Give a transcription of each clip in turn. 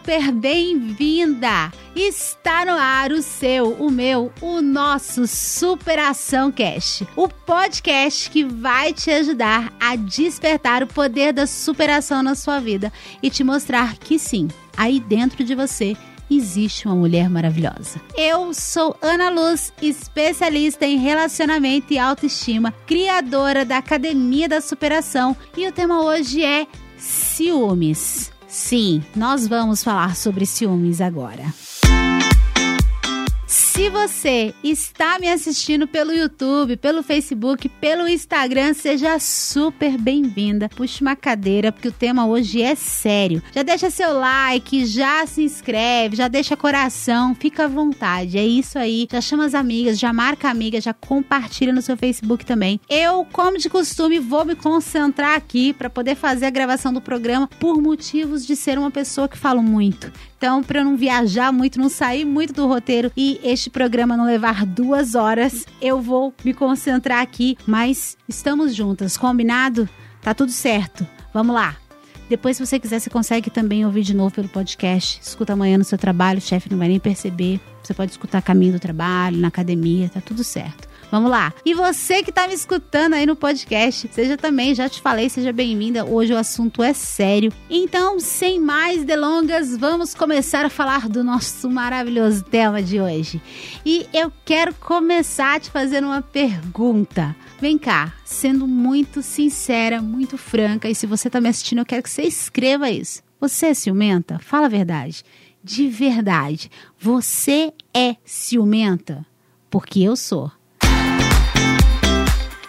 super bem-vinda! Está no ar o seu, o meu, o nosso Superação Cast, o podcast que vai te ajudar a despertar o poder da superação na sua vida e te mostrar que sim, aí dentro de você existe uma mulher maravilhosa. Eu sou Ana Luz, especialista em relacionamento e autoestima, criadora da Academia da Superação, e o tema hoje é ciúmes. Sim, nós vamos falar sobre ciúmes agora. Se você está me assistindo pelo YouTube, pelo Facebook, pelo Instagram, seja super bem-vinda. Puxe uma cadeira, porque o tema hoje é sério. Já deixa seu like, já se inscreve, já deixa coração, fica à vontade. É isso aí. Já chama as amigas, já marca amiga, já compartilha no seu Facebook também. Eu, como de costume, vou me concentrar aqui para poder fazer a gravação do programa por motivos de ser uma pessoa que falo muito. Então, para eu não viajar muito, não sair muito do roteiro e este programa não levar duas horas, eu vou me concentrar aqui. Mas estamos juntas, combinado? Tá tudo certo. Vamos lá. Depois, se você quiser, você consegue também ouvir de novo pelo podcast. Escuta amanhã no seu trabalho, o chefe não vai nem perceber. Você pode escutar caminho do trabalho, na academia, tá tudo certo. Vamos lá. E você que tá me escutando aí no podcast, seja também, já te falei, seja bem-vinda. Hoje o assunto é sério. Então, sem mais delongas, vamos começar a falar do nosso maravilhoso tema de hoje. E eu quero começar te fazendo uma pergunta. Vem cá, sendo muito sincera, muito franca, e se você tá me assistindo, eu quero que você escreva isso. Você é ciumenta? Fala a verdade. De verdade. Você é ciumenta? Porque eu sou.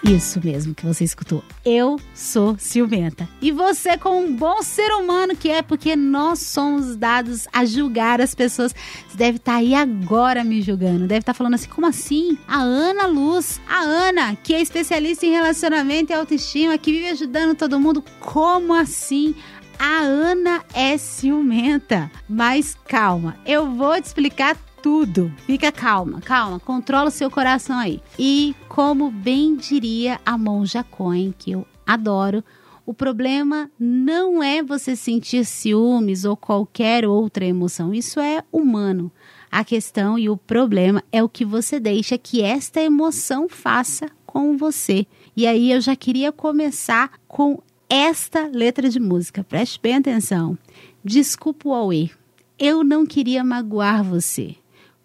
Isso mesmo que você escutou. Eu sou ciumenta. E você, como um bom ser humano que é, porque nós somos dados a julgar as pessoas, você deve estar tá aí agora me julgando. Deve estar tá falando assim: como assim? A Ana Luz, a Ana, que é especialista em relacionamento e autoestima, que vive ajudando todo mundo, como assim? A Ana é ciumenta. Mas calma, eu vou te explicar tudo. Fica calma, calma, controla o seu coração aí. E como bem diria a monja Cohen, que eu adoro, o problema não é você sentir ciúmes ou qualquer outra emoção, isso é humano. A questão e o problema é o que você deixa que esta emoção faça com você. E aí eu já queria começar com esta letra de música. Preste bem atenção. Desculpa o Aue. Eu não queria magoar você.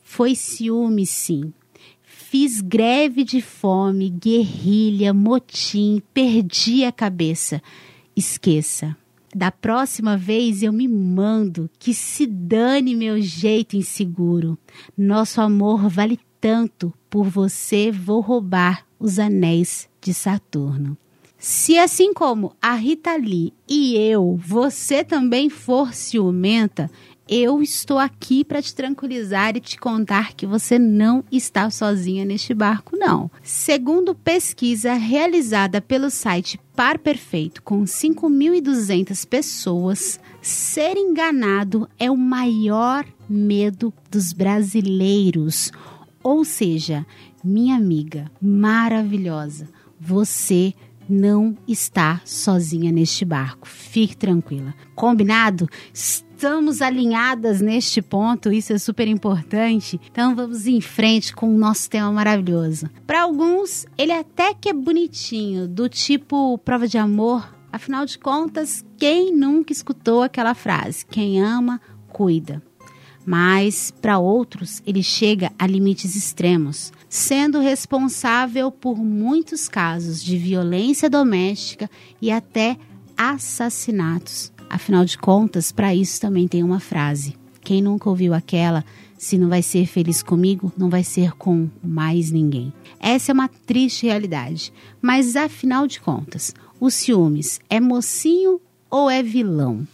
Foi ciúme, sim. Fiz greve de fome, guerrilha, motim, perdi a cabeça. Esqueça. Da próxima vez eu me mando, que se dane meu jeito inseguro. Nosso amor vale tanto, por você vou roubar os anéis de Saturno. Se assim como a Rita Lee e eu, você também for ciumenta, eu estou aqui para te tranquilizar e te contar que você não está sozinha neste barco, não. Segundo pesquisa realizada pelo site Par Perfeito, com 5.200 pessoas, ser enganado é o maior medo dos brasileiros. Ou seja, minha amiga maravilhosa, você não está sozinha neste barco. Fique tranquila. Combinado? Estamos alinhadas neste ponto, isso é super importante. Então vamos em frente com o nosso tema maravilhoso. Para alguns, ele até que é bonitinho, do tipo prova de amor. Afinal de contas, quem nunca escutou aquela frase? Quem ama, cuida mas para outros ele chega a limites extremos, sendo responsável por muitos casos de violência doméstica e até assassinatos. Afinal de contas, para isso também tem uma frase. Quem nunca ouviu aquela, se não vai ser feliz comigo, não vai ser com mais ninguém. Essa é uma triste realidade, mas afinal de contas, o ciúmes é mocinho ou é vilão?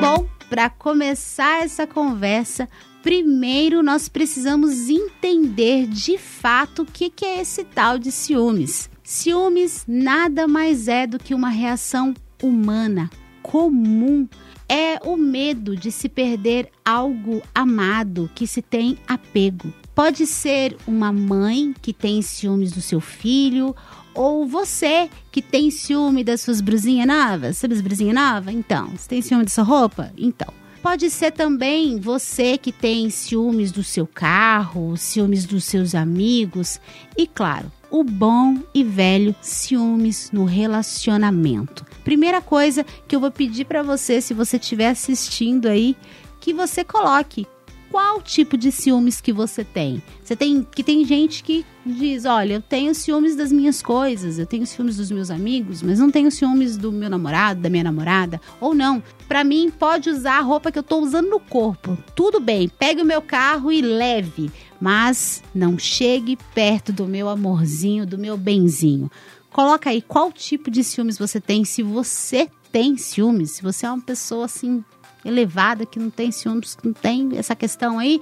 Bom, para começar essa conversa, primeiro nós precisamos entender de fato o que, é esse tal de ciúmes. Ciúmes nada mais é do que uma reação humana comum. É o medo de se perder algo amado que se tem apego. Pode ser uma mãe que tem ciúmes do seu filho, Ou você que tem ciúme das suas brusinhas novas, sabe as brusinhas novas? Então, você tem ciúme da sua roupa? Então. Pode ser também você que tem ciúmes do seu carro, ciúmes dos seus amigos e, claro, o bom e velho ciúmes no relacionamento. Primeira coisa que eu vou pedir para você, se você estiver assistindo aí, que você coloque qual tipo de ciúmes que você tem. Você tem que tem gente que diz, olha, eu tenho ciúmes das minhas coisas, eu tenho ciúmes dos meus amigos, mas não tenho ciúmes do meu namorado, da minha namorada, ou não. Para mim pode usar a roupa que eu tô usando no corpo. Tudo bem, pegue o meu carro e leve, mas não chegue perto do meu amorzinho, do meu benzinho. Coloca aí qual tipo de ciúmes você tem, se você tem ciúmes, se você é uma pessoa assim elevada, que não tem ciúmes, que não tem essa questão aí,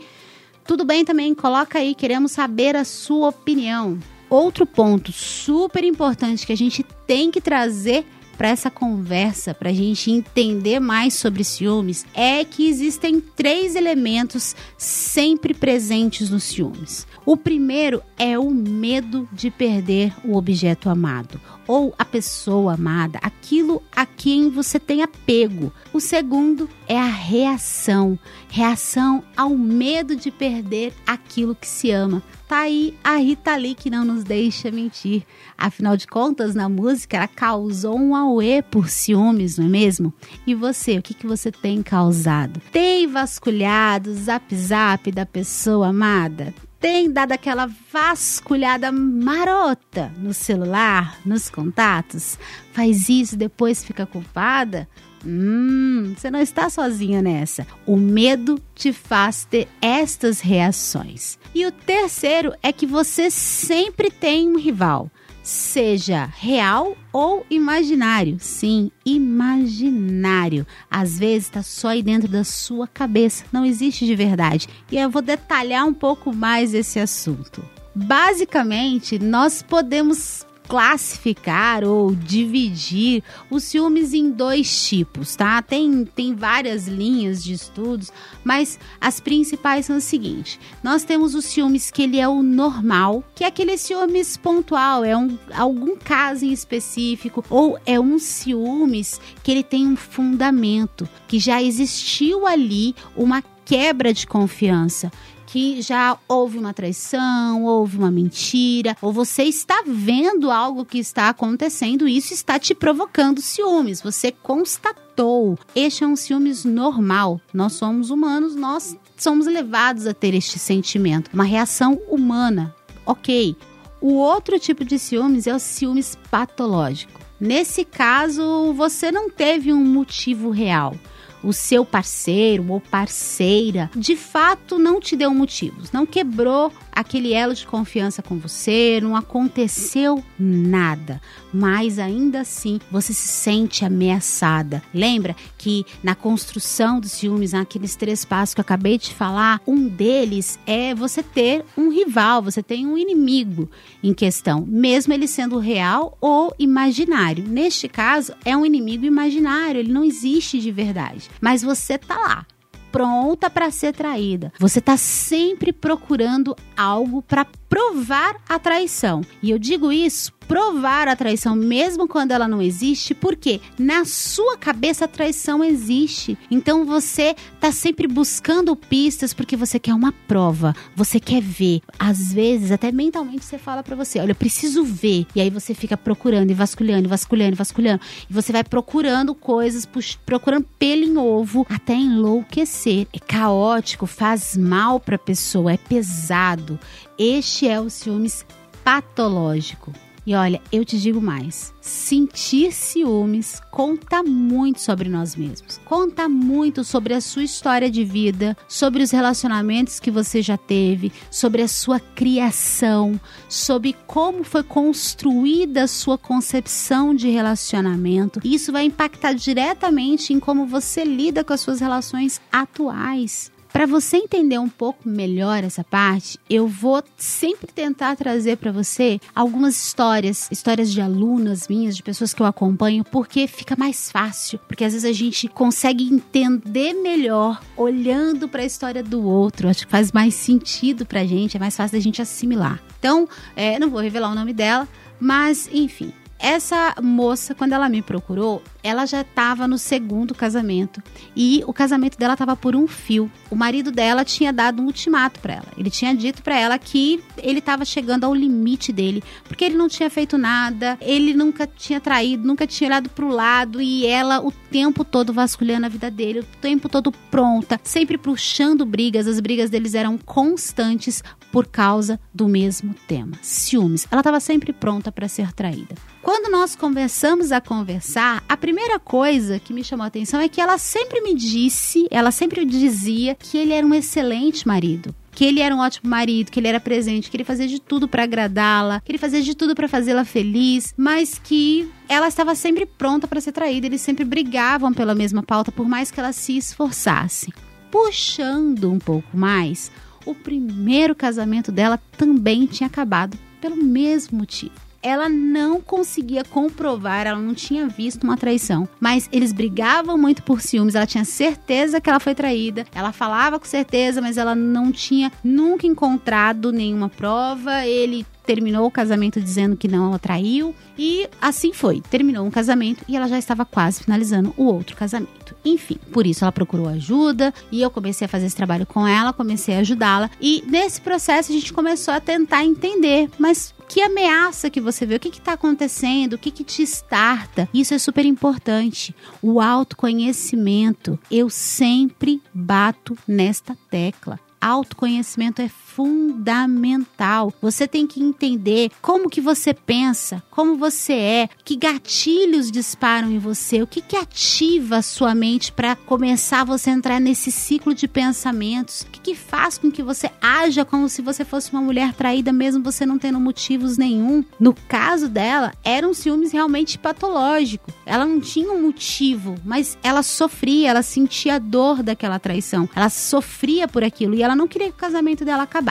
tudo bem também, coloca aí, queremos saber a sua opinião. Outro ponto super importante que a gente tem que trazer para essa conversa, para a gente entender mais sobre ciúmes, é que existem três elementos sempre presentes nos ciúmes. O primeiro é o medo de perder o objeto amado ou a pessoa amada, aquilo a quem você tem apego. O segundo é a reação, reação ao medo de perder aquilo que se ama. Tá aí a Rita Lee que não nos deixa mentir. Afinal de contas, na música ela causou um auê por ciúmes, não é mesmo? E você, o que, que você tem causado? Tem vasculhado o zap zap da pessoa amada? Tem dado aquela vasculhada marota no celular, nos contatos, faz isso, depois fica culpada? Hum, você não está sozinha nessa. O medo te faz ter estas reações. E o terceiro é que você sempre tem um rival seja real ou imaginário. Sim, imaginário. Às vezes está só aí dentro da sua cabeça, não existe de verdade. E eu vou detalhar um pouco mais esse assunto. Basicamente, nós podemos classificar ou dividir os ciúmes em dois tipos, tá? Tem, tem várias linhas de estudos, mas as principais são o seguinte: nós temos os ciúmes que ele é o normal, que é aquele ciúmes pontual, é um, algum caso em específico, ou é um ciúmes que ele tem um fundamento, que já existiu ali uma quebra de confiança que já houve uma traição, houve uma mentira, ou você está vendo algo que está acontecendo e isso está te provocando ciúmes. Você constatou. Este é um ciúmes normal. Nós somos humanos, nós somos levados a ter este sentimento, uma reação humana. Ok. O outro tipo de ciúmes é o ciúmes patológico. Nesse caso, você não teve um motivo real o seu parceiro ou parceira de fato não te deu motivos, não quebrou aquele elo de confiança com você, não aconteceu nada, mas ainda assim você se sente ameaçada. Lembra que na construção dos ciúmes, naqueles três passos que eu acabei de falar, um deles é você ter um rival, você tem um inimigo em questão, mesmo ele sendo real ou imaginário. Neste caso, é um inimigo imaginário, ele não existe de verdade, mas você tá lá pronta para ser traída. Você está sempre procurando algo para provar a traição. E eu digo isso provar a traição mesmo quando ela não existe, porque na sua cabeça a traição existe. Então você tá sempre buscando pistas porque você quer uma prova, você quer ver. Às vezes até mentalmente você fala para você, olha, eu preciso ver. E aí você fica procurando e vasculhando, vasculhando, vasculhando, e você vai procurando coisas, procurando pelo em ovo até enlouquecer. É caótico, faz mal para pessoa, é pesado. Este é o ciúmes patológico. E olha, eu te digo mais: sentir ciúmes conta muito sobre nós mesmos. Conta muito sobre a sua história de vida, sobre os relacionamentos que você já teve, sobre a sua criação, sobre como foi construída a sua concepção de relacionamento. Isso vai impactar diretamente em como você lida com as suas relações atuais. Para você entender um pouco melhor essa parte, eu vou sempre tentar trazer para você algumas histórias, histórias de alunas minhas, de pessoas que eu acompanho, porque fica mais fácil, porque às vezes a gente consegue entender melhor olhando para a história do outro. Acho que faz mais sentido para gente, é mais fácil da gente assimilar. Então, é, não vou revelar o nome dela, Mas, enfim, essa moça, quando ela me procurou, ela já estava no segundo casamento e o casamento dela estava por um fio. O marido dela tinha dado um ultimato para ela. Ele tinha dito para ela que ele estava chegando ao limite dele, porque ele não tinha feito nada, ele nunca tinha traído, nunca tinha olhado para o lado e ela o tempo todo vasculhando a vida dele, o tempo todo pronta, sempre puxando brigas. As brigas deles eram constantes por causa do mesmo tema, ciúmes. Ela estava sempre pronta para ser traída. Quando nós começamos a conversar, a primeira coisa que me chamou a atenção é que ela sempre me disse, ela sempre dizia que ele era um excelente marido que ele era um ótimo marido, que ele era presente, que ele fazia de tudo para agradá-la, que ele fazia de tudo para fazê-la feliz, mas que ela estava sempre pronta para ser traída. Eles sempre brigavam pela mesma pauta, por mais que ela se esforçasse. Puxando um pouco mais, o primeiro casamento dela também tinha acabado pelo mesmo motivo ela não conseguia comprovar, ela não tinha visto uma traição. Mas eles brigavam muito por ciúmes, ela tinha certeza que ela foi traída, ela falava com certeza, mas ela não tinha nunca encontrado nenhuma prova. Ele terminou o casamento dizendo que não a traiu e assim foi. Terminou um casamento e ela já estava quase finalizando o outro casamento. Enfim, por isso ela procurou ajuda e eu comecei a fazer esse trabalho com ela, comecei a ajudá-la e nesse processo a gente começou a tentar entender, mas que ameaça que você vê, o que está acontecendo, o que, que te starta. Isso é super importante. O autoconhecimento. Eu sempre bato nesta tecla autoconhecimento é fundamental. Você tem que entender como que você pensa, como você é, que gatilhos disparam em você, o que que ativa a sua mente para começar você a entrar nesse ciclo de pensamentos, o que que faz com que você haja como se você fosse uma mulher traída mesmo você não tendo motivos nenhum. No caso dela, era um ciúmes realmente patológico. Ela não tinha um motivo, mas ela sofria, ela sentia a dor daquela traição. Ela sofria por aquilo e ela não queria que o casamento dela acabasse.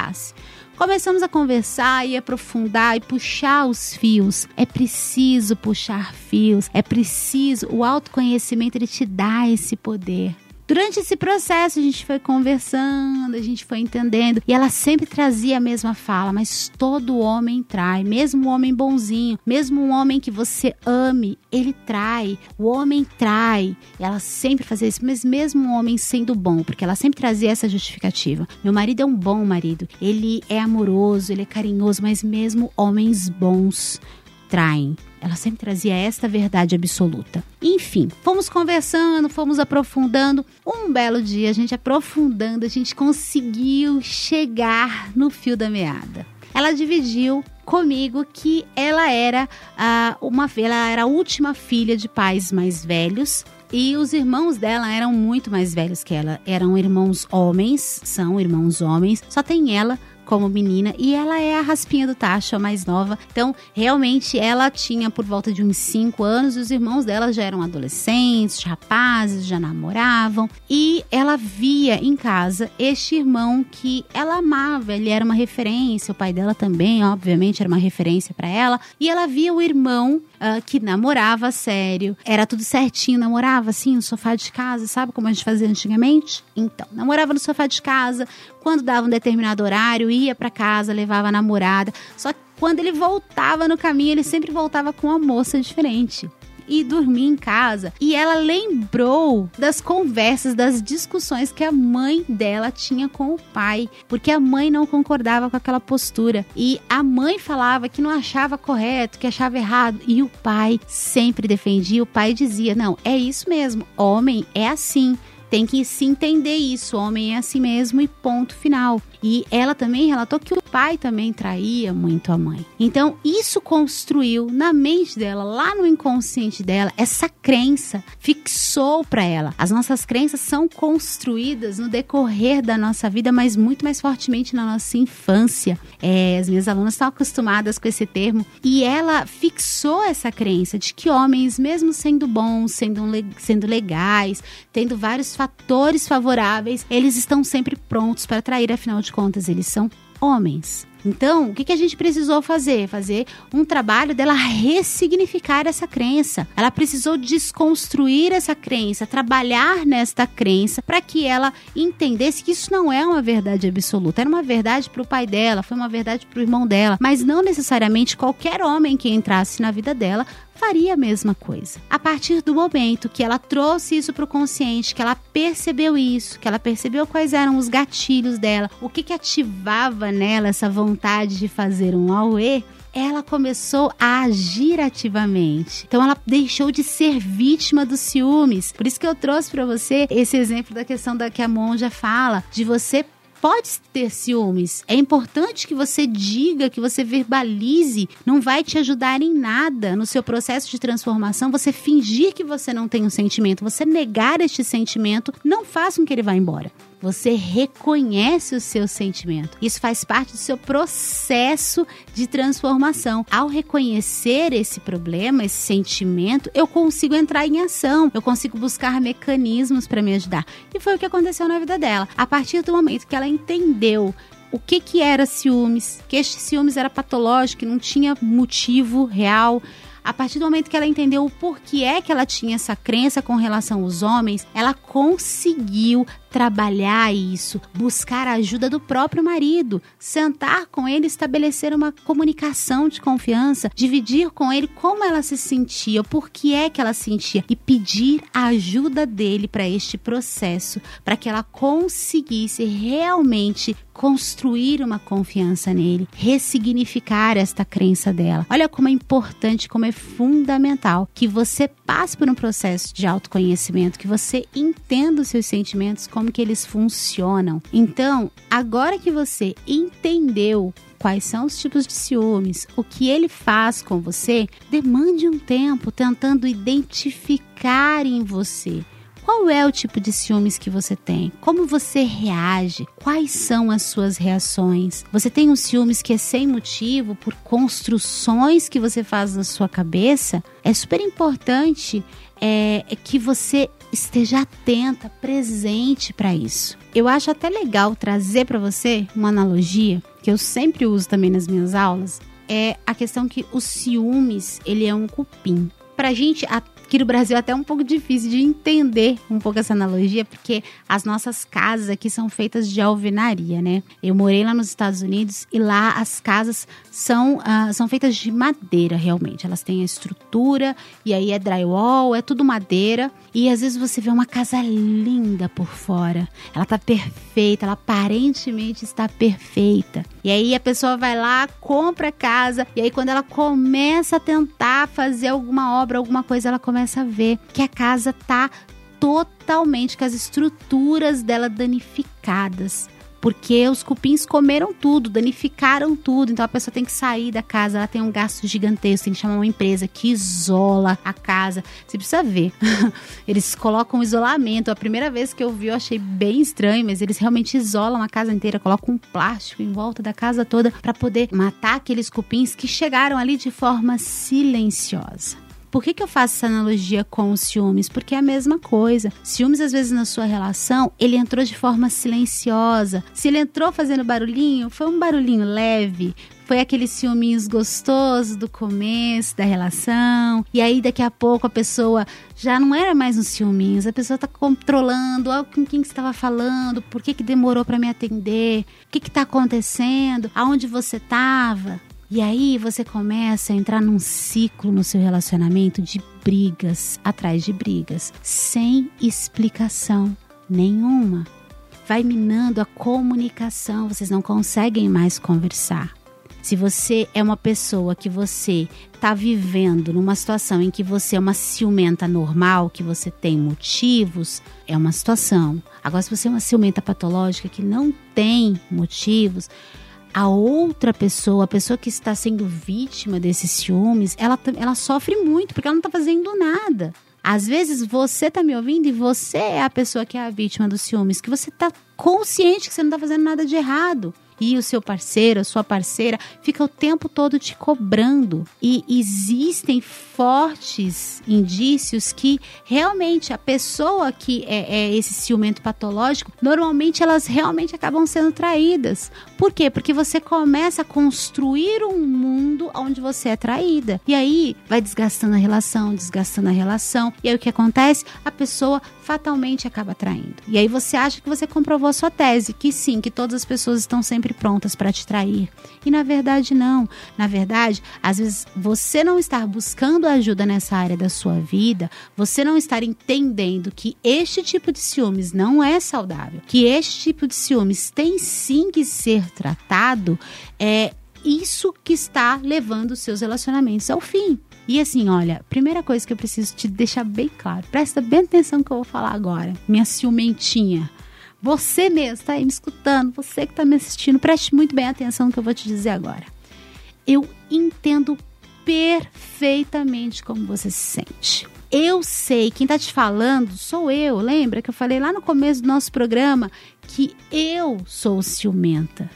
Começamos a conversar e aprofundar e puxar os fios. É preciso puxar fios, é preciso. O autoconhecimento ele te dá esse poder. Durante esse processo, a gente foi conversando, a gente foi entendendo. E ela sempre trazia a mesma fala, mas todo homem trai. Mesmo um homem bonzinho, mesmo um homem que você ame, ele trai. O homem trai. E ela sempre fazia isso, mas mesmo um homem sendo bom, porque ela sempre trazia essa justificativa. Meu marido é um bom marido. Ele é amoroso, ele é carinhoso, mas mesmo homens bons traem. Ela sempre trazia esta verdade absoluta. Enfim, fomos conversando, fomos aprofundando. Um belo dia, a gente aprofundando, a gente conseguiu chegar no fio da meada. Ela dividiu comigo que ela era uh, uma ela era a última filha de pais mais velhos e os irmãos dela eram muito mais velhos que ela. Eram irmãos homens, são irmãos homens. Só tem ela como menina e ela é a raspinha do tacho, a mais nova. Então, realmente, ela tinha por volta de uns 5 anos os irmãos dela já eram adolescentes, rapazes, já namoravam. E ela via em casa este irmão que ela amava, ele era uma referência, o pai dela também, obviamente, era uma referência para ela. E ela via o irmão uh, que namorava sério, era tudo certinho, namorava assim no sofá de casa, sabe como a gente fazia antigamente? Então, namorava no sofá de casa, quando dava um determinado horário, ia para casa, levava a namorada. Só que quando ele voltava no caminho, ele sempre voltava com uma moça diferente e dormir em casa. E ela lembrou das conversas, das discussões que a mãe dela tinha com o pai, porque a mãe não concordava com aquela postura. E a mãe falava que não achava correto, que achava errado, e o pai sempre defendia. O pai dizia: Não, é isso mesmo, homem é assim tem que se entender isso. Homem é assim mesmo e ponto final. E ela também relatou que o pai também traía muito a mãe. Então, isso construiu na mente dela, lá no inconsciente dela, essa crença fixou para ela. As nossas crenças são construídas no decorrer da nossa vida, mas muito mais fortemente na nossa infância. É, as minhas alunas estão acostumadas com esse termo e ela fixou essa crença de que homens, mesmo sendo bons, sendo, sendo legais, tendo vários fatores favoráveis, eles estão sempre prontos para trair, afinal de contas, eles são homens. Então, o que, que a gente precisou fazer? Fazer um trabalho dela ressignificar essa crença. Ela precisou desconstruir essa crença, trabalhar nesta crença para que ela entendesse que isso não é uma verdade absoluta. Era uma verdade para o pai dela, foi uma verdade para o irmão dela, mas não necessariamente qualquer homem que entrasse na vida dela faria a mesma coisa. A partir do momento que ela trouxe isso para o consciente, que ela percebeu isso, que ela percebeu quais eram os gatilhos dela, o que, que ativava nela essa vontade de fazer um auê, ela começou a agir ativamente. Então ela deixou de ser vítima dos ciúmes. Por isso que eu trouxe para você esse exemplo da questão da que a monja fala, de você pode ter ciúmes. É importante que você diga, que você verbalize. Não vai te ajudar em nada no seu processo de transformação. Você fingir que você não tem um sentimento, você negar este sentimento, não faça com que ele vá embora. Você reconhece o seu sentimento. Isso faz parte do seu processo de transformação. Ao reconhecer esse problema, esse sentimento, eu consigo entrar em ação, eu consigo buscar mecanismos para me ajudar. E foi o que aconteceu na vida dela. A partir do momento que ela entendeu o que, que era ciúmes, que este ciúmes era patológico, que não tinha motivo real a partir do momento que ela entendeu o porquê é que ela tinha essa crença com relação aos homens, ela conseguiu trabalhar isso, buscar a ajuda do próprio marido, sentar com ele, estabelecer uma comunicação de confiança, dividir com ele como ela se sentia, por que é que ela sentia e pedir a ajuda dele para este processo, para que ela conseguisse realmente construir uma confiança nele, ressignificar esta crença dela. Olha como é importante, como é fundamental que você passe por um processo de autoconhecimento, que você entenda os seus sentimentos como como que eles funcionam. Então, agora que você entendeu quais são os tipos de ciúmes, o que ele faz com você, demande um tempo tentando identificar em você qual é o tipo de ciúmes que você tem? Como você reage? Quais são as suas reações? Você tem um ciúmes que é sem motivo por construções que você faz na sua cabeça? É super importante é, é que você esteja atenta, presente para isso. Eu acho até legal trazer para você uma analogia que eu sempre uso também nas minhas aulas, é a questão que o ciúmes, ele é um cupim. Pra gente, aqui no Brasil é até um pouco difícil de entender um pouco essa analogia, porque as nossas casas aqui são feitas de alvenaria, né? Eu morei lá nos Estados Unidos e lá as casas são, uh, são feitas de madeira, realmente. Elas têm a estrutura e aí é drywall, é tudo madeira. E às vezes você vê uma casa linda por fora. Ela tá perfeita, ela aparentemente está perfeita. E aí a pessoa vai lá, compra a casa, e aí quando ela começa a tentar fazer alguma obra, alguma coisa, ela começa a ver que a casa tá totalmente com as estruturas dela danificadas. Porque os cupins comeram tudo, danificaram tudo. Então a pessoa tem que sair da casa, ela tem um gasto gigantesco, tem que chamar uma empresa que isola a casa. Você precisa ver. eles colocam isolamento. A primeira vez que eu vi, eu achei bem estranho, mas eles realmente isolam a casa inteira, colocam um plástico em volta da casa toda para poder matar aqueles cupins que chegaram ali de forma silenciosa. Por que, que eu faço essa analogia com os ciúmes? Porque é a mesma coisa. Ciúmes, às vezes, na sua relação, ele entrou de forma silenciosa. Se ele entrou fazendo barulhinho, foi um barulhinho leve, foi aqueles ciúminhos gostosos do começo da relação. E aí, daqui a pouco, a pessoa já não era mais um ciúminhos. A pessoa tá controlando ó, com quem estava falando, por que, que demorou para me atender, o que, que tá acontecendo, aonde você tava. E aí você começa a entrar num ciclo no seu relacionamento de brigas atrás de brigas, sem explicação nenhuma. Vai minando a comunicação, vocês não conseguem mais conversar. Se você é uma pessoa que você está vivendo numa situação em que você é uma ciumenta normal, que você tem motivos, é uma situação. Agora, se você é uma ciumenta patológica que não tem motivos, a outra pessoa, a pessoa que está sendo vítima desses ciúmes, ela, ela sofre muito porque ela não está fazendo nada. Às vezes você está me ouvindo e você é a pessoa que é a vítima dos ciúmes, que você está consciente que você não está fazendo nada de errado. E o seu parceiro, a sua parceira, fica o tempo todo te cobrando. E existem fortes indícios que realmente a pessoa que é, é esse ciumento patológico, normalmente elas realmente acabam sendo traídas. Por quê? Porque você começa a construir um mundo onde você é traída. E aí vai desgastando a relação, desgastando a relação. E aí o que acontece? A pessoa fatalmente acaba traindo. E aí você acha que você comprovou a sua tese, que sim, que todas as pessoas estão sempre prontas para te trair. E na verdade não. Na verdade, às vezes você não estar buscando ajuda nessa área da sua vida, você não estar entendendo que este tipo de ciúmes não é saudável, que este tipo de ciúmes tem sim que ser tratado, é isso que está levando seus relacionamentos ao fim. E assim, olha, primeira coisa que eu preciso te deixar bem claro, presta bem atenção no que eu vou falar agora, minha ciumentinha. Você mesmo está aí me escutando, você que está me assistindo, preste muito bem atenção no que eu vou te dizer agora. Eu entendo perfeitamente como você se sente. Eu sei, quem está te falando sou eu. Lembra que eu falei lá no começo do nosso programa que eu sou ciumenta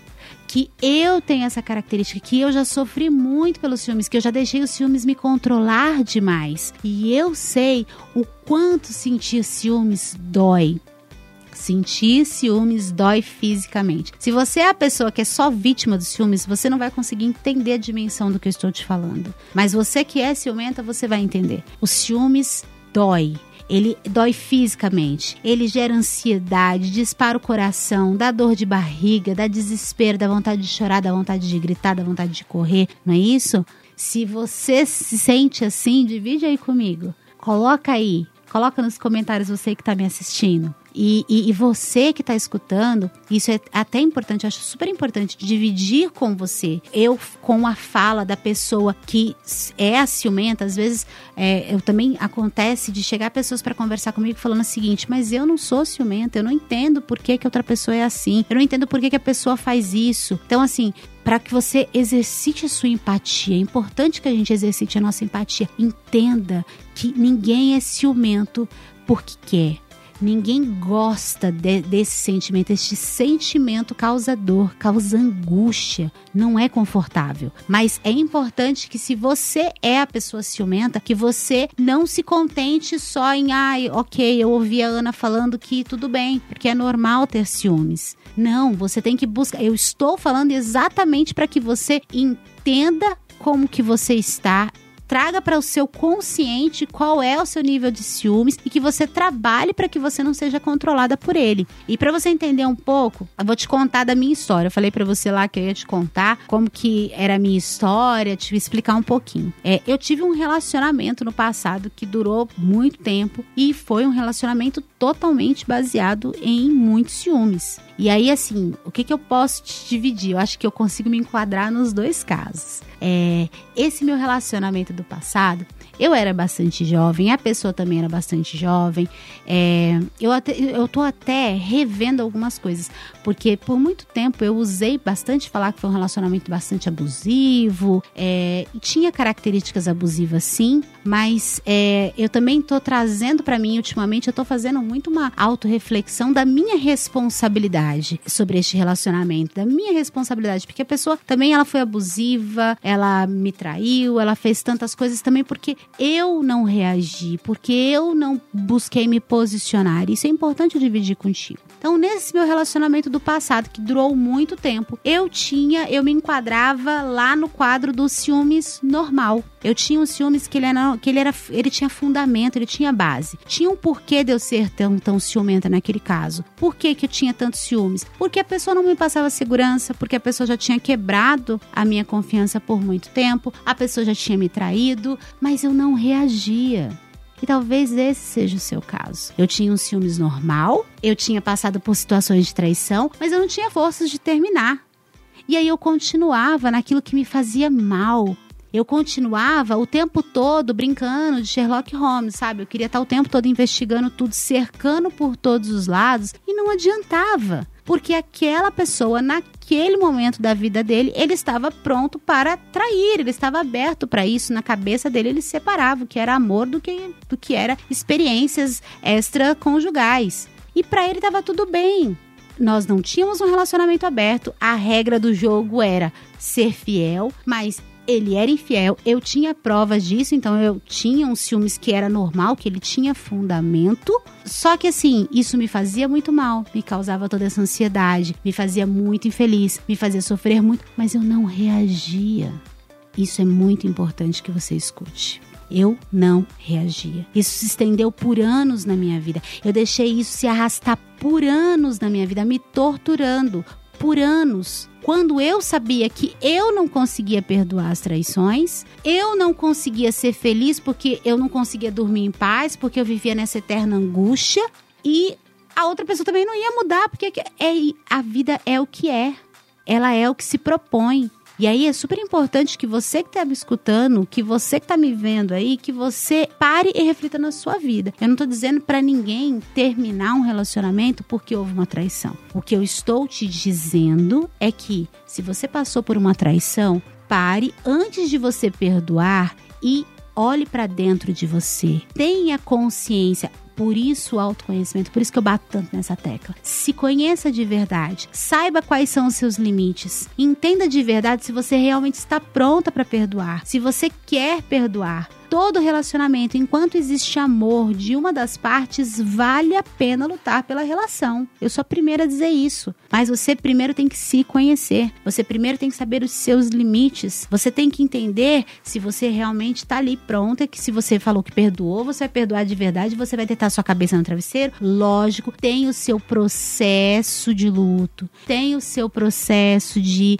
que eu tenho essa característica, que eu já sofri muito pelos filmes, que eu já deixei os filmes me controlar demais. E eu sei o quanto sentir ciúmes dói. Sentir ciúmes dói fisicamente. Se você é a pessoa que é só vítima dos ciúmes, você não vai conseguir entender a dimensão do que eu estou te falando. Mas você que é ciumenta, você vai entender. Os ciúmes dói ele dói fisicamente, ele gera ansiedade, dispara o coração, dá dor de barriga, dá desespero, dá vontade de chorar, dá vontade de gritar, dá vontade de correr, não é isso? Se você se sente assim, divide aí comigo. Coloca aí, coloca nos comentários você que está me assistindo. E, e, e você que está escutando, isso é até importante, eu acho super importante dividir com você. Eu, com a fala da pessoa que é a ciumenta, às vezes é, eu também acontece de chegar pessoas para conversar comigo falando o seguinte: mas eu não sou ciumenta, eu não entendo por que, que outra pessoa é assim, eu não entendo por que, que a pessoa faz isso. Então, assim, para que você exercite a sua empatia. É importante que a gente exercite a nossa empatia. Entenda que ninguém é ciumento porque quer. Ninguém gosta de, desse sentimento. Este sentimento causa dor, causa angústia, não é confortável. Mas é importante que se você é a pessoa ciumenta, que você não se contente só em, ai, ok, eu ouvi a Ana falando que tudo bem, porque é normal ter ciúmes. Não, você tem que buscar. Eu estou falando exatamente para que você entenda como que você está traga para o seu consciente qual é o seu nível de ciúmes e que você trabalhe para que você não seja controlada por ele. E para você entender um pouco, eu vou te contar da minha história. Eu falei para você lá que eu ia te contar como que era a minha história, te explicar um pouquinho. É, eu tive um relacionamento no passado que durou muito tempo e foi um relacionamento totalmente baseado em muitos ciúmes. E aí, assim, o que, que eu posso te dividir? Eu acho que eu consigo me enquadrar nos dois casos. É, esse meu relacionamento do passado, eu era bastante jovem, a pessoa também era bastante jovem. É, eu, até, eu tô até revendo algumas coisas, porque por muito tempo eu usei bastante falar que foi um relacionamento bastante abusivo, é, tinha características abusivas sim, mas é, eu também tô trazendo para mim, ultimamente, eu tô fazendo muito uma autorreflexão da minha responsabilidade sobre este relacionamento, da minha responsabilidade, porque a pessoa também ela foi abusiva, ela me traiu, ela fez tantas coisas também porque eu não reagi, porque eu não busquei me posicionar. Isso é importante dividir contigo. Então, nesse meu relacionamento do passado, que durou muito tempo, eu tinha, eu me enquadrava lá no quadro dos ciúmes normal. Eu tinha um ciúmes que ele era, que ele era, ele tinha fundamento, ele tinha base. Tinha um porquê de eu ser tão, tão ciumenta naquele caso. Por que, que eu tinha tantos ciúmes? Porque a pessoa não me passava segurança, porque a pessoa já tinha quebrado a minha confiança por muito tempo, a pessoa já tinha me traído, mas eu não reagia. E talvez esse seja o seu caso. Eu tinha um ciúmes normal, eu tinha passado por situações de traição, mas eu não tinha forças de terminar. E aí eu continuava naquilo que me fazia mal. Eu continuava o tempo todo brincando de Sherlock Holmes, sabe? Eu queria estar o tempo todo investigando tudo, cercando por todos os lados e não adiantava porque aquela pessoa, naquele momento da vida dele, ele estava pronto para trair, ele estava aberto para isso. Na cabeça dele, ele separava o que era amor do que, do que era experiências extraconjugais. E para ele estava tudo bem. nós não tínhamos um relacionamento aberto, a regra do jogo era ser fiel, mas ele era infiel, eu tinha provas disso, então eu tinha uns ciúmes que era normal, que ele tinha fundamento. Só que assim, isso me fazia muito mal, me causava toda essa ansiedade, me fazia muito infeliz, me fazia sofrer muito, mas eu não reagia. Isso é muito importante que você escute. Eu não reagia. Isso se estendeu por anos na minha vida. Eu deixei isso se arrastar por anos na minha vida, me torturando por anos. Quando eu sabia que eu não conseguia perdoar as traições, eu não conseguia ser feliz porque eu não conseguia dormir em paz, porque eu vivia nessa eterna angústia e a outra pessoa também não ia mudar, porque é, a vida é o que é. Ela é o que se propõe. E aí é super importante que você que está me escutando, que você que está me vendo aí, que você pare e reflita na sua vida. Eu não estou dizendo para ninguém terminar um relacionamento porque houve uma traição. O que eu estou te dizendo é que se você passou por uma traição, pare antes de você perdoar e olhe para dentro de você. Tenha consciência. Por isso o autoconhecimento, por isso que eu bato tanto nessa tecla. Se conheça de verdade, saiba quais são os seus limites, entenda de verdade se você realmente está pronta para perdoar, se você quer perdoar todo relacionamento, enquanto existe amor de uma das partes, vale a pena lutar pela relação. Eu sou a primeira a dizer isso. Mas você primeiro tem que se conhecer. Você primeiro tem que saber os seus limites. Você tem que entender se você realmente está ali pronta, que se você falou que perdoou, você vai perdoar de verdade, você vai deitar sua cabeça no travesseiro. Lógico, tem o seu processo de luto, tem o seu processo de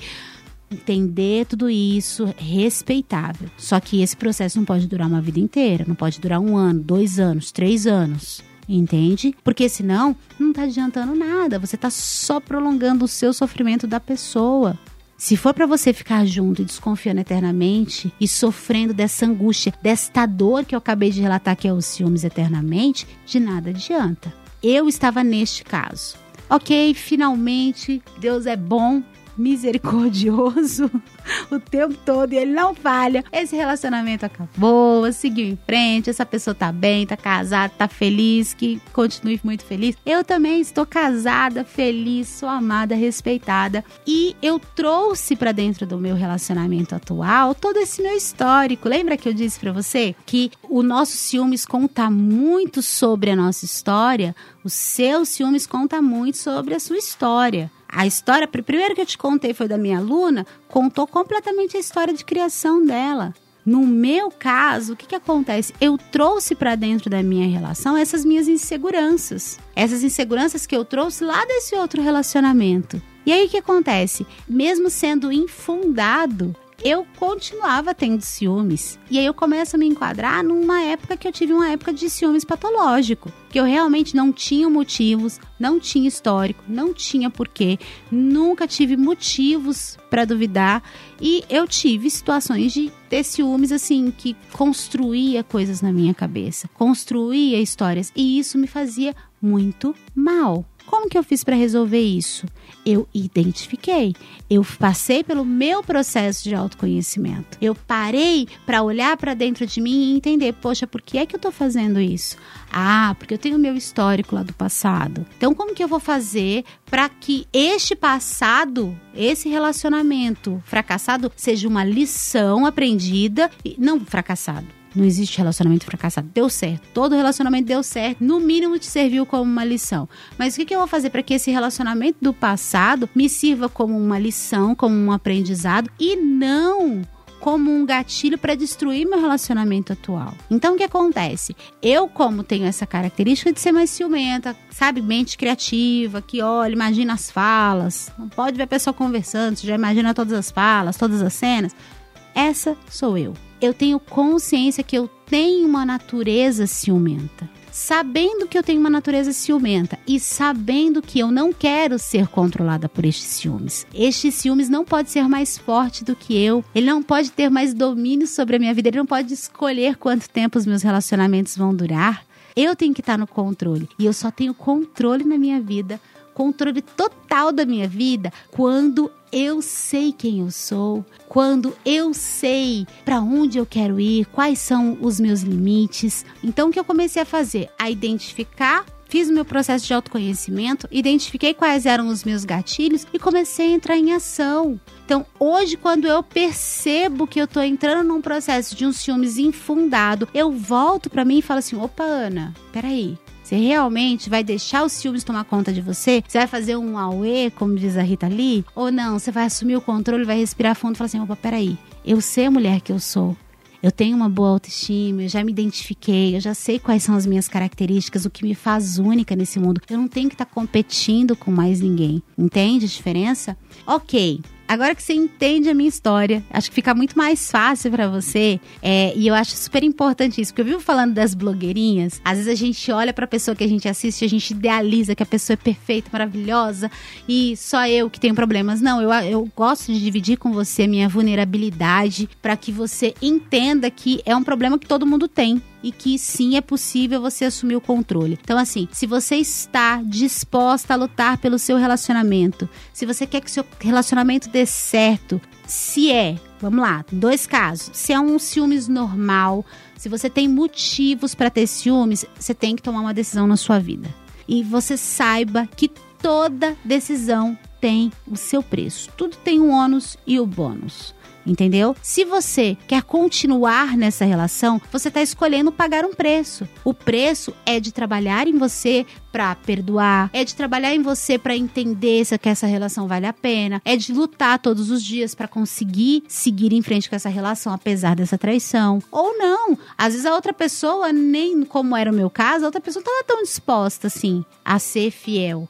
entender tudo isso, respeitável. Só que esse processo não pode durar uma vida inteira, não pode durar um ano, dois anos, três anos. Entende? Porque senão não tá adiantando nada. Você tá só prolongando o seu sofrimento da pessoa. Se for para você ficar junto e desconfiando eternamente e sofrendo dessa angústia, desta dor que eu acabei de relatar que é os ciúmes eternamente, de nada adianta. Eu estava neste caso. Ok, finalmente Deus é bom, misericordioso o tempo todo e ele não falha. Esse relacionamento acabou, seguiu em frente, essa pessoa tá bem, tá casada, tá feliz, que continue muito feliz. Eu também estou casada, feliz, sou amada, respeitada e eu trouxe para dentro do meu relacionamento atual todo esse meu histórico. Lembra que eu disse para você que o nosso ciúmes conta muito sobre a nossa história? O seu ciúmes conta muito sobre a sua história. A história, primeiro que eu te contei foi da minha aluna, contou completamente a história de criação dela. No meu caso, o que, que acontece? Eu trouxe para dentro da minha relação essas minhas inseguranças. Essas inseguranças que eu trouxe lá desse outro relacionamento. E aí o que acontece? Mesmo sendo infundado, eu continuava tendo ciúmes. E aí eu começo a me enquadrar numa época que eu tive uma época de ciúmes patológico. Que eu realmente não tinha motivos, não tinha histórico, não tinha porquê, nunca tive motivos para duvidar. E eu tive situações de ter ciúmes assim, que construía coisas na minha cabeça, construía histórias. E isso me fazia muito mal. Como que eu fiz para resolver isso? Eu identifiquei. Eu passei pelo meu processo de autoconhecimento. Eu parei para olhar para dentro de mim e entender, poxa, por que é que eu tô fazendo isso? Ah, porque eu tenho meu histórico lá do passado. Então, como que eu vou fazer para que este passado, esse relacionamento fracassado, seja uma lição aprendida e não fracassado? Não existe relacionamento fracassado. Deu certo. Todo relacionamento deu certo. No mínimo te serviu como uma lição. Mas o que, que eu vou fazer para que esse relacionamento do passado me sirva como uma lição, como um aprendizado e não como um gatilho para destruir meu relacionamento atual. Então o que acontece? Eu, como tenho essa característica de ser mais ciumenta, sabe, mente criativa, que olha, imagina as falas, não pode ver a pessoa conversando, você já imagina todas as falas, todas as cenas. Essa sou eu eu tenho consciência que eu tenho uma natureza ciumenta. Sabendo que eu tenho uma natureza ciumenta e sabendo que eu não quero ser controlada por estes ciúmes. Este ciúmes não pode ser mais forte do que eu. Ele não pode ter mais domínio sobre a minha vida. Ele não pode escolher quanto tempo os meus relacionamentos vão durar. Eu tenho que estar no controle. E eu só tenho controle na minha vida controle total da minha vida quando eu sei quem eu sou, quando eu sei para onde eu quero ir, quais são os meus limites. Então, o que eu comecei a fazer? A identificar fiz o meu processo de autoconhecimento, identifiquei quais eram os meus gatilhos e comecei a entrar em ação. Então, hoje, quando eu percebo que eu tô entrando num processo de um ciúmes infundado, eu volto para mim e falo assim: opa, Ana, peraí. Você realmente vai deixar os ciúmes tomar conta de você? Você vai fazer um auê, como diz a Rita Lee? Ou não? Você vai assumir o controle, vai respirar fundo e falar assim: opa, peraí. Eu sei a mulher que eu sou. Eu tenho uma boa autoestima, eu já me identifiquei, eu já sei quais são as minhas características, o que me faz única nesse mundo. Eu não tenho que estar tá competindo com mais ninguém. Entende a diferença? Ok, agora que você entende a minha história, acho que fica muito mais fácil para você. É, e eu acho super importante isso, porque eu vivo falando das blogueirinhas. Às vezes a gente olha pra pessoa que a gente assiste, a gente idealiza que a pessoa é perfeita, maravilhosa e só eu que tenho problemas. Não, eu, eu gosto de dividir com você a minha vulnerabilidade para que você entenda que é um problema que todo mundo tem e que sim é possível você assumir o controle. Então, assim, se você está disposta a lutar pelo seu relacionamento, se você quer que seu relacionamento dê certo, se é, vamos lá, dois casos. Se é um ciúmes normal, se você tem motivos para ter ciúmes, você tem que tomar uma decisão na sua vida. E você saiba que toda decisão tem o seu preço. Tudo tem um ônus e o bônus entendeu? Se você quer continuar nessa relação, você está escolhendo pagar um preço. O preço é de trabalhar em você para perdoar, é de trabalhar em você para entender se que essa relação vale a pena, é de lutar todos os dias para conseguir seguir em frente com essa relação apesar dessa traição. Ou não, às vezes a outra pessoa nem como era o meu caso, a outra pessoa não estava tão disposta assim a ser fiel.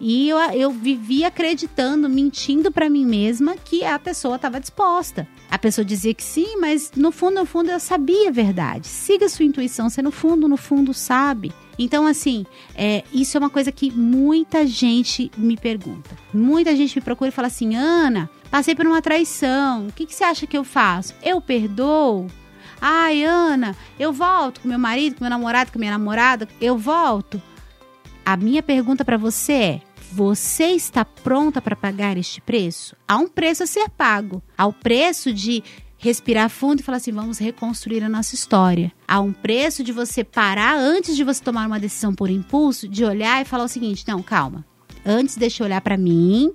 E eu, eu vivia acreditando, mentindo para mim mesma que a pessoa estava disposta. A pessoa dizia que sim, mas no fundo, no fundo eu sabia a verdade. Siga sua intuição, você no fundo, no fundo sabe. Então, assim, é, isso é uma coisa que muita gente me pergunta. Muita gente me procura e fala assim: Ana, passei por uma traição, o que, que você acha que eu faço? Eu perdoo? Ai, Ana, eu volto com meu marido, com meu namorado, com minha namorada, eu volto. A minha pergunta para você é: você está pronta para pagar este preço? Há um preço a ser pago. Há o preço de respirar fundo e falar assim: vamos reconstruir a nossa história. Há um preço de você parar antes de você tomar uma decisão por impulso, de olhar e falar o seguinte: não, calma. Antes, deixa eu olhar para mim,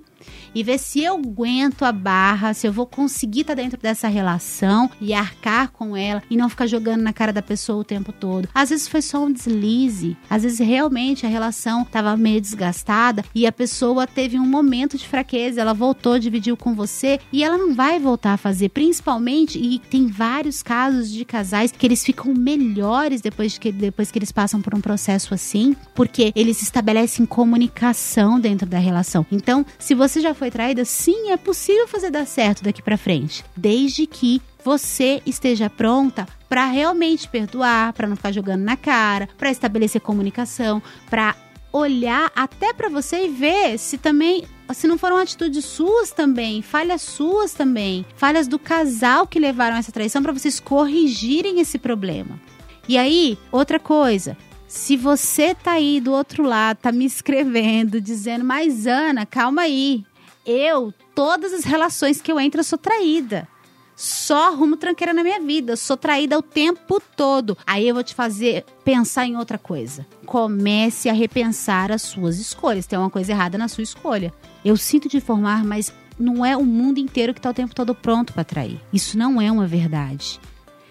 e ver se eu aguento a barra, se eu vou conseguir estar tá dentro dessa relação e arcar com ela e não ficar jogando na cara da pessoa o tempo todo. Às vezes foi só um deslize, às vezes realmente a relação estava meio desgastada e a pessoa teve um momento de fraqueza, ela voltou, dividiu com você e ela não vai voltar a fazer, principalmente e tem vários casos de casais que eles ficam melhores depois que depois que eles passam por um processo assim, porque eles estabelecem comunicação dentro da relação. Então, se você já foi traída, sim, é possível fazer dar certo daqui para frente, desde que você esteja pronta para realmente perdoar, para não ficar jogando na cara, para estabelecer comunicação, para olhar até para você e ver se também se não foram atitudes suas também, falhas suas também, falhas do casal que levaram essa traição para vocês corrigirem esse problema. E aí, outra coisa, se você tá aí do outro lado, tá me escrevendo, dizendo, mas Ana, calma aí, eu, todas as relações que eu entro, eu sou traída. Só arrumo tranqueira na minha vida. Sou traída o tempo todo. Aí eu vou te fazer pensar em outra coisa. Comece a repensar as suas escolhas. Tem uma coisa errada na sua escolha. Eu sinto te informar, mas não é o mundo inteiro que está o tempo todo pronto para trair. Isso não é uma verdade.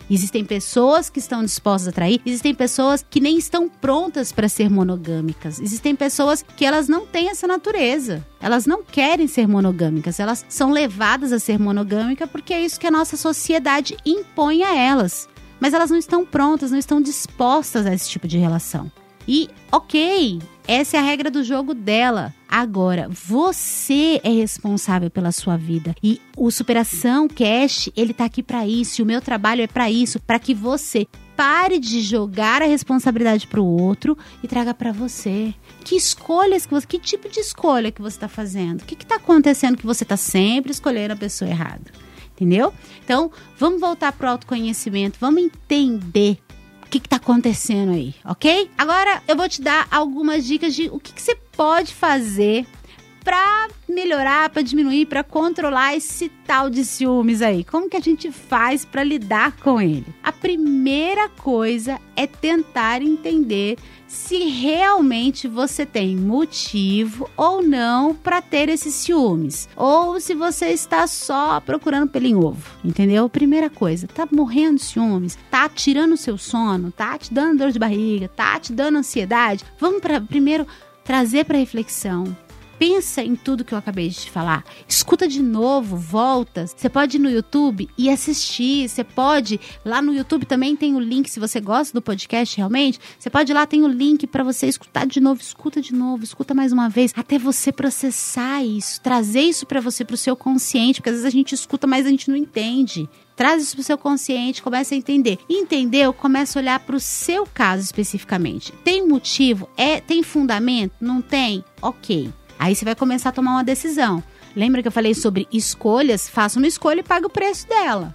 Existem pessoas que estão dispostas a trair, existem pessoas que nem estão prontas para ser monogâmicas. Existem pessoas que elas não têm essa natureza. Elas não querem ser monogâmicas, elas são levadas a ser monogâmica porque é isso que a nossa sociedade impõe a elas. Mas elas não estão prontas, não estão dispostas a esse tipo de relação. E, ok, essa é a regra do jogo dela. Agora, você é responsável pela sua vida e o Superação Cash, ele tá aqui para isso, e o meu trabalho é para isso, para que você pare de jogar a responsabilidade para o outro e traga para você. Que escolhas que você, que tipo de escolha que você está fazendo? O que está acontecendo que você está sempre escolhendo a pessoa errada? Entendeu? Então, vamos voltar pro autoconhecimento, vamos entender o que está acontecendo aí, ok? Agora eu vou te dar algumas dicas de o que, que você pode fazer pra melhorar, pra diminuir, pra controlar esse tal de ciúmes aí? Como que a gente faz para lidar com ele? A primeira coisa é tentar entender se realmente você tem motivo ou não para ter esses ciúmes, ou se você está só procurando pelo ovo, entendeu? Primeira coisa, tá morrendo de ciúmes, tá tirando o seu sono, tá te dando dor de barriga, tá te dando ansiedade. Vamos para primeiro trazer para reflexão pensa em tudo que eu acabei de falar. Escuta de novo, volta. Você pode ir no YouTube e assistir. Você pode. Lá no YouTube também tem o link, se você gosta do podcast realmente. Você pode ir lá, tem o link para você escutar de novo. Escuta de novo, escuta mais uma vez. Até você processar isso, trazer isso para você, pro seu consciente. Porque às vezes a gente escuta, mas a gente não entende. Traz isso pro seu consciente, começa a entender. Entendeu? Começa a olhar para o seu caso especificamente. Tem motivo? É, tem fundamento? Não tem? Ok. Aí você vai começar a tomar uma decisão. Lembra que eu falei sobre escolhas? Faça uma escolha e pague o preço dela.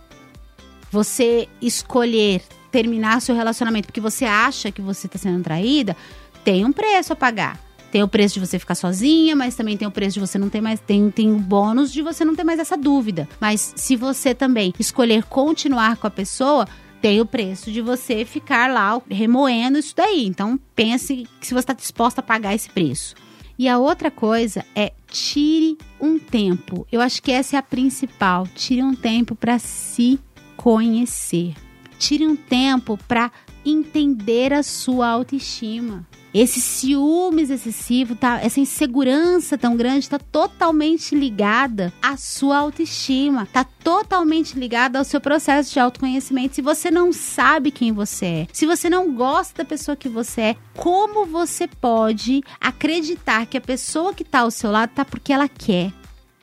Você escolher terminar seu relacionamento porque você acha que você está sendo traída, tem um preço a pagar. Tem o preço de você ficar sozinha, mas também tem o preço de você não ter mais. Tem, tem o bônus de você não ter mais essa dúvida. Mas se você também escolher continuar com a pessoa, tem o preço de você ficar lá remoendo isso daí. Então pense se você está disposta a pagar esse preço. E a outra coisa é tire um tempo. Eu acho que essa é a principal. Tire um tempo para se conhecer. Tire um tempo para entender a sua autoestima. Esse ciúmes excessivo, tá, essa insegurança tão grande está totalmente ligada à sua autoestima, está totalmente ligada ao seu processo de autoconhecimento. Se você não sabe quem você é, se você não gosta da pessoa que você é, como você pode acreditar que a pessoa que está ao seu lado está porque ela quer?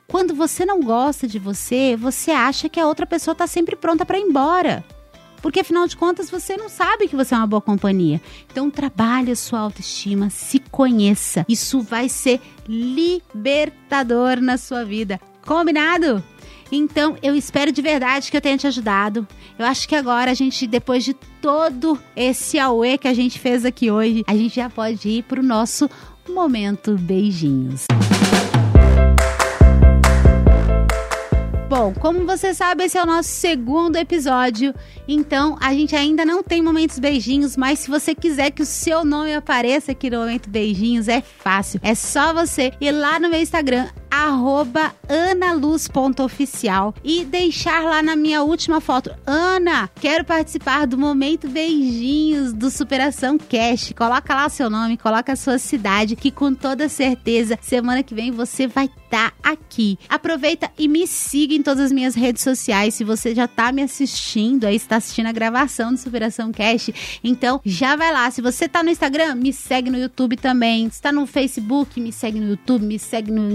Quando você não gosta de você, você acha que a outra pessoa está sempre pronta para ir embora. Porque afinal de contas você não sabe que você é uma boa companhia. Então trabalhe a sua autoestima, se conheça. Isso vai ser libertador na sua vida. Combinado? Então, eu espero de verdade que eu tenha te ajudado. Eu acho que agora a gente, depois de todo esse auê que a gente fez aqui hoje, a gente já pode ir pro nosso momento beijinhos. Bom, como você sabe, esse é o nosso segundo episódio. Então, a gente ainda não tem momentos beijinhos, mas se você quiser que o seu nome apareça aqui no Momento Beijinhos, é fácil. É só você ir lá no meu Instagram, arroba analuz.oficial e deixar lá na minha última foto. Ana, quero participar do Momento Beijinhos do Superação Cash. Coloca lá seu nome, coloca a sua cidade, que com toda certeza, semana que vem você vai estar tá aqui. Aproveita e me siga em todas as minhas redes sociais. Se você já está me assistindo, aí está assistindo a gravação do Superação Cash, então já vai lá. Se você está no Instagram, me segue no YouTube também. Está no Facebook, me segue no YouTube, me segue no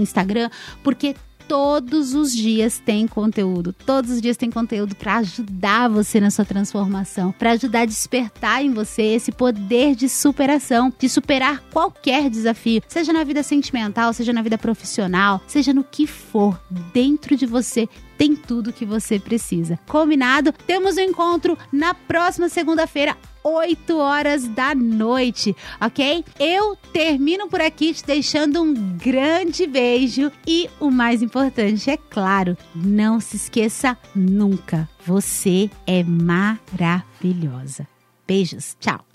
Porque todos os dias tem conteúdo. Todos os dias tem conteúdo para ajudar você na sua transformação, para ajudar a despertar em você esse poder de superação, de superar qualquer desafio, seja na vida sentimental, seja na vida profissional, seja no que for. Dentro de você tem tudo que você precisa. Combinado? Temos um encontro na próxima segunda-feira 8 horas da noite, ok? Eu termino por aqui te deixando um grande beijo e o mais importante, é claro, não se esqueça nunca, você é maravilhosa. Beijos, tchau!